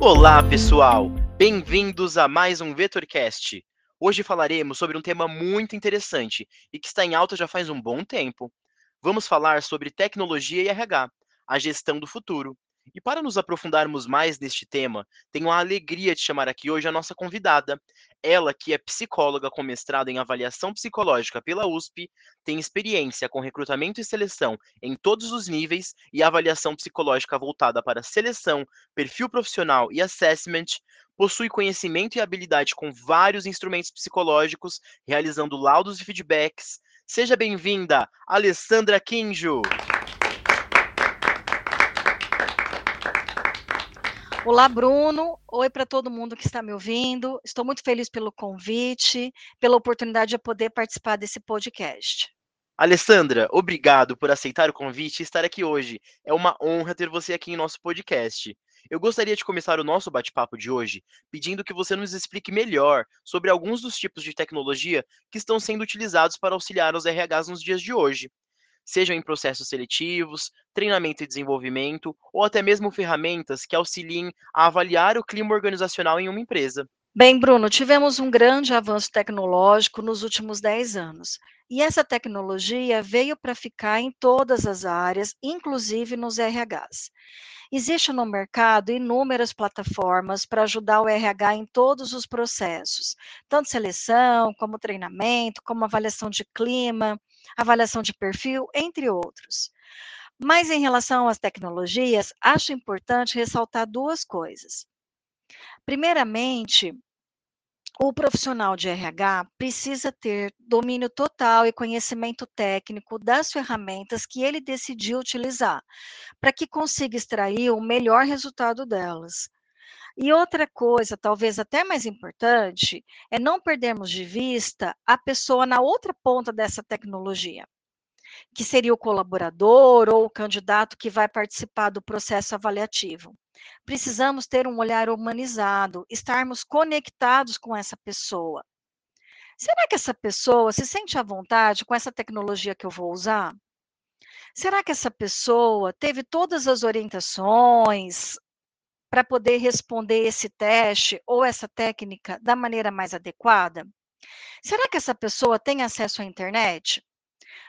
Olá, pessoal! Bem-vindos a mais um VetorCast. Hoje falaremos sobre um tema muito interessante e que está em alta já faz um bom tempo. Vamos falar sobre tecnologia e RH, a gestão do futuro. E para nos aprofundarmos mais neste tema, tenho a alegria de chamar aqui hoje a nossa convidada. Ela, que é psicóloga com mestrado em avaliação psicológica pela USP, tem experiência com recrutamento e seleção em todos os níveis e avaliação psicológica voltada para seleção, perfil profissional e assessment, possui conhecimento e habilidade com vários instrumentos psicológicos, realizando laudos e feedbacks. Seja bem-vinda, Alessandra Quinjo! Olá, Bruno. Oi para todo mundo que está me ouvindo. Estou muito feliz pelo convite, pela oportunidade de poder participar desse podcast. Alessandra, obrigado por aceitar o convite e estar aqui hoje. É uma honra ter você aqui em nosso podcast. Eu gostaria de começar o nosso bate-papo de hoje pedindo que você nos explique melhor sobre alguns dos tipos de tecnologia que estão sendo utilizados para auxiliar os RHs nos dias de hoje sejam em processos seletivos, treinamento e desenvolvimento, ou até mesmo ferramentas que auxiliem a avaliar o clima organizacional em uma empresa. Bem, Bruno, tivemos um grande avanço tecnológico nos últimos 10 anos. E essa tecnologia veio para ficar em todas as áreas, inclusive nos RHs. Existe no mercado inúmeras plataformas para ajudar o RH em todos os processos, tanto seleção, como treinamento, como avaliação de clima, avaliação de perfil, entre outros. Mas em relação às tecnologias, acho importante ressaltar duas coisas. Primeiramente, o profissional de RH precisa ter domínio total e conhecimento técnico das ferramentas que ele decidiu utilizar, para que consiga extrair o melhor resultado delas. E outra coisa, talvez até mais importante, é não perdermos de vista a pessoa na outra ponta dessa tecnologia, que seria o colaborador ou o candidato que vai participar do processo avaliativo. Precisamos ter um olhar humanizado, estarmos conectados com essa pessoa. Será que essa pessoa se sente à vontade com essa tecnologia que eu vou usar? Será que essa pessoa teve todas as orientações, para poder responder esse teste ou essa técnica da maneira mais adequada? Será que essa pessoa tem acesso à internet?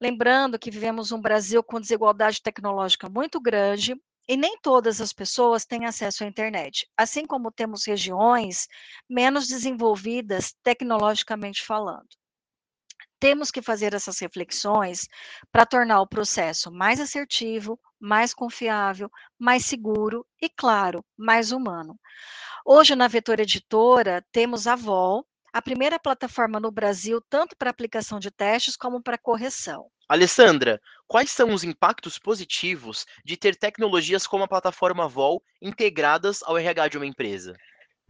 Lembrando que vivemos um Brasil com desigualdade tecnológica muito grande e nem todas as pessoas têm acesso à internet, assim como temos regiões menos desenvolvidas tecnologicamente falando. Temos que fazer essas reflexões para tornar o processo mais assertivo, mais confiável, mais seguro e, claro, mais humano. Hoje, na Vetor Editora, temos a VOL, a primeira plataforma no Brasil, tanto para aplicação de testes como para correção. Alessandra, quais são os impactos positivos de ter tecnologias como a plataforma VOL integradas ao RH de uma empresa?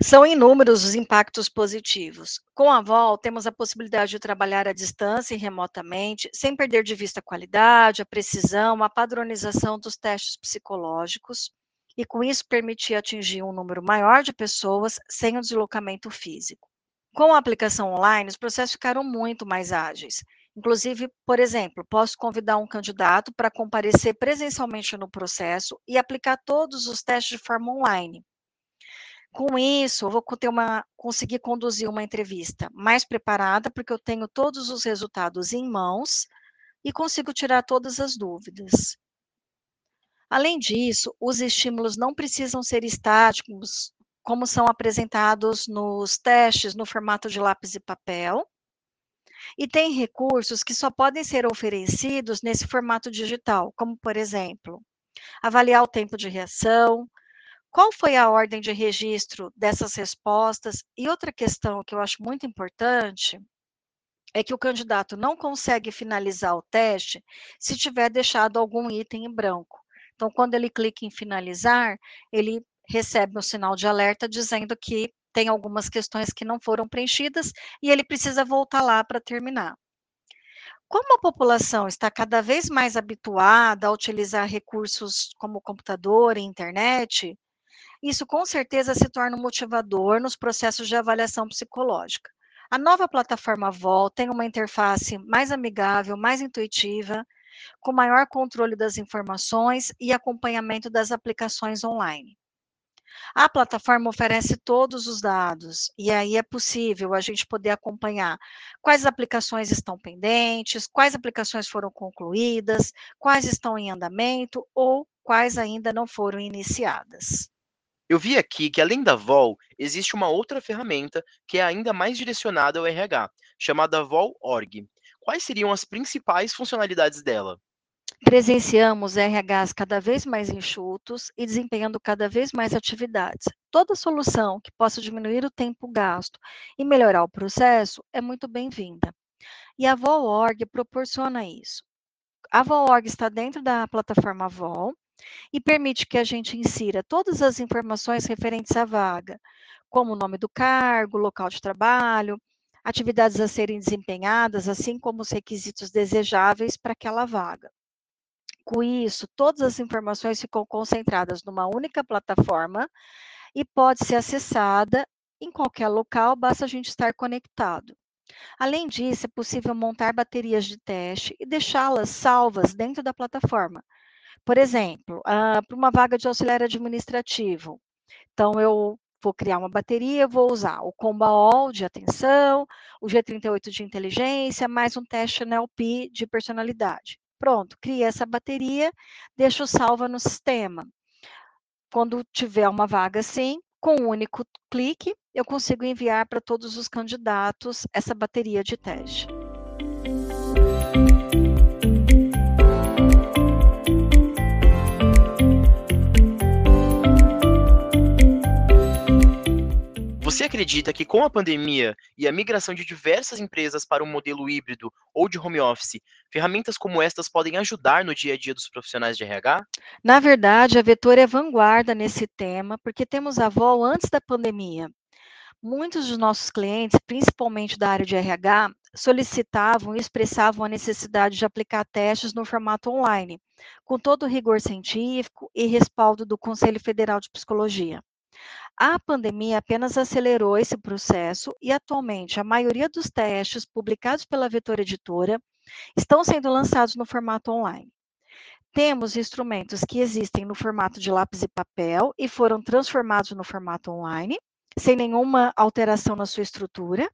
São inúmeros os impactos positivos. Com a VOL, temos a possibilidade de trabalhar à distância e remotamente, sem perder de vista a qualidade, a precisão, a padronização dos testes psicológicos, e com isso permitir atingir um número maior de pessoas sem o deslocamento físico. Com a aplicação online, os processos ficaram muito mais ágeis. Inclusive, por exemplo, posso convidar um candidato para comparecer presencialmente no processo e aplicar todos os testes de forma online com isso, eu vou uma, conseguir conduzir uma entrevista mais preparada, porque eu tenho todos os resultados em mãos e consigo tirar todas as dúvidas. Além disso, os estímulos não precisam ser estáticos, como são apresentados nos testes no formato de lápis e papel. E tem recursos que só podem ser oferecidos nesse formato digital, como, por exemplo, avaliar o tempo de reação, qual foi a ordem de registro dessas respostas? E outra questão que eu acho muito importante é que o candidato não consegue finalizar o teste se tiver deixado algum item em branco. Então, quando ele clica em finalizar, ele recebe um sinal de alerta dizendo que tem algumas questões que não foram preenchidas e ele precisa voltar lá para terminar. Como a população está cada vez mais habituada a utilizar recursos como computador e internet, isso com certeza se torna um motivador nos processos de avaliação psicológica. A nova plataforma VOL tem uma interface mais amigável, mais intuitiva, com maior controle das informações e acompanhamento das aplicações online. A plataforma oferece todos os dados, e aí é possível a gente poder acompanhar quais aplicações estão pendentes, quais aplicações foram concluídas, quais estão em andamento ou quais ainda não foram iniciadas. Eu vi aqui que além da Vol, existe uma outra ferramenta que é ainda mais direcionada ao RH, chamada Vol.org. Quais seriam as principais funcionalidades dela? Presenciamos RHs cada vez mais enxutos e desempenhando cada vez mais atividades. Toda solução que possa diminuir o tempo gasto e melhorar o processo é muito bem-vinda. E a Vol.org proporciona isso. A Vol.org está dentro da plataforma Vol e permite que a gente insira todas as informações referentes à vaga, como o nome do cargo, local de trabalho, atividades a serem desempenhadas, assim como os requisitos desejáveis para aquela vaga. Com isso, todas as informações ficam concentradas numa única plataforma e pode ser acessada em qualquer local, basta a gente estar conectado. Além disso, é possível montar baterias de teste e deixá-las salvas dentro da plataforma. Por exemplo, ah, para uma vaga de auxiliar administrativo. Então, eu vou criar uma bateria, vou usar o Combaol de atenção, o G38 de inteligência, mais um teste NLP de personalidade. Pronto, cria essa bateria, deixo salva no sistema. Quando tiver uma vaga assim, com um único clique, eu consigo enviar para todos os candidatos essa bateria de teste. Acredita que com a pandemia e a migração de diversas empresas para um modelo híbrido ou de home office, ferramentas como estas podem ajudar no dia a dia dos profissionais de RH? Na verdade, a Vetor é vanguarda nesse tema, porque temos a VOL antes da pandemia. Muitos dos nossos clientes, principalmente da área de RH, solicitavam e expressavam a necessidade de aplicar testes no formato online, com todo o rigor científico e respaldo do Conselho Federal de Psicologia. A pandemia apenas acelerou esse processo e, atualmente, a maioria dos testes publicados pela Vetor Editora estão sendo lançados no formato online. Temos instrumentos que existem no formato de lápis e papel e foram transformados no formato online, sem nenhuma alteração na sua estrutura,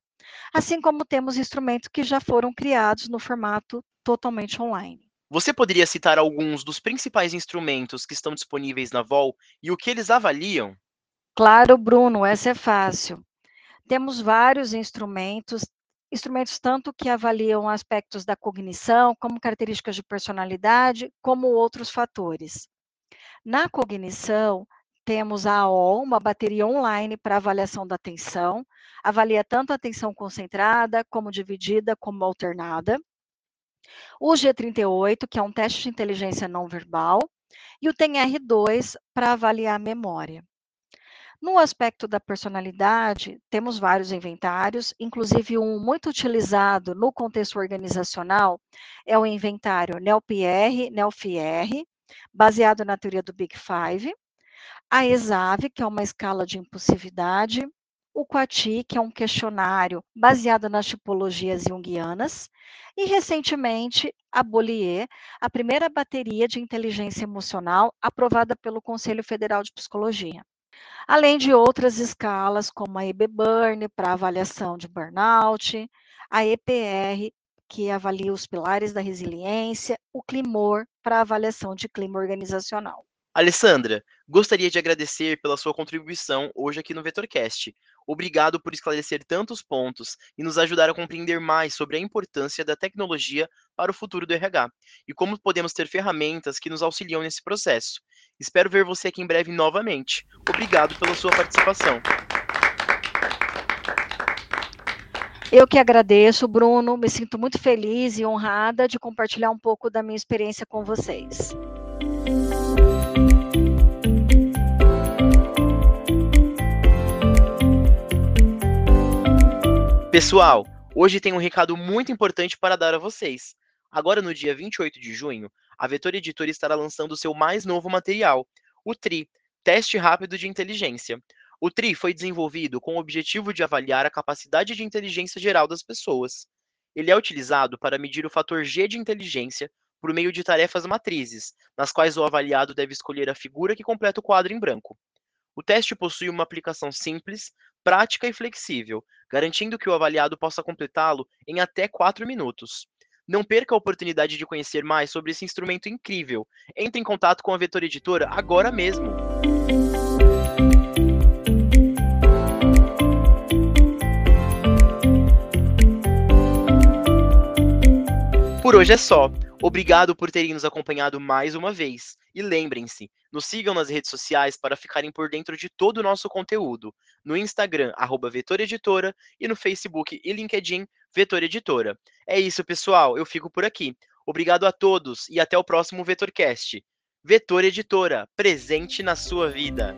assim como temos instrumentos que já foram criados no formato totalmente online. Você poderia citar alguns dos principais instrumentos que estão disponíveis na VOL e o que eles avaliam? Claro, Bruno, essa é fácil. Temos vários instrumentos, instrumentos tanto que avaliam aspectos da cognição, como características de personalidade, como outros fatores. Na cognição, temos a AOL, uma bateria online para avaliação da atenção, avalia tanto a atenção concentrada, como dividida, como alternada. O G38, que é um teste de inteligência não verbal, e o TENR2 para avaliar a memória. No aspecto da personalidade, temos vários inventários, inclusive um muito utilizado no contexto organizacional é o inventário NELPR, NELFR, baseado na teoria do Big Five, a ESAV, que é uma escala de impulsividade, o QATI, que é um questionário baseado nas tipologias junguianas, e recentemente a Bollier, a primeira bateria de inteligência emocional aprovada pelo Conselho Federal de Psicologia além de outras escalas, como a EB-Burn, para avaliação de burnout, a EPR, que avalia os pilares da resiliência, o CLIMOR, para avaliação de clima organizacional. Alessandra, gostaria de agradecer pela sua contribuição hoje aqui no VetorCast. Obrigado por esclarecer tantos pontos e nos ajudar a compreender mais sobre a importância da tecnologia para o futuro do RH e como podemos ter ferramentas que nos auxiliam nesse processo. Espero ver você aqui em breve novamente. Obrigado pela sua participação. Eu que agradeço, Bruno. Me sinto muito feliz e honrada de compartilhar um pouco da minha experiência com vocês. Pessoal, hoje tem um recado muito importante para dar a vocês. Agora, no dia 28 de junho, a Vetor Editora estará lançando seu mais novo material, o TRI, Teste Rápido de Inteligência. O TRI foi desenvolvido com o objetivo de avaliar a capacidade de inteligência geral das pessoas. Ele é utilizado para medir o fator G de inteligência por meio de tarefas matrizes, nas quais o avaliado deve escolher a figura que completa o quadro em branco. O teste possui uma aplicação simples, prática e flexível, garantindo que o avaliado possa completá-lo em até 4 minutos. Não perca a oportunidade de conhecer mais sobre esse instrumento incrível. Entre em contato com a Vetor Editora agora mesmo. Por hoje é só. Obrigado por terem nos acompanhado mais uma vez. E lembrem-se, nos sigam nas redes sociais para ficarem por dentro de todo o nosso conteúdo. No Instagram, arroba Vetor Editora, e no Facebook e LinkedIn, Vetor Editora. É isso, pessoal. Eu fico por aqui. Obrigado a todos e até o próximo VetorCast. Vetor Editora, presente na sua vida.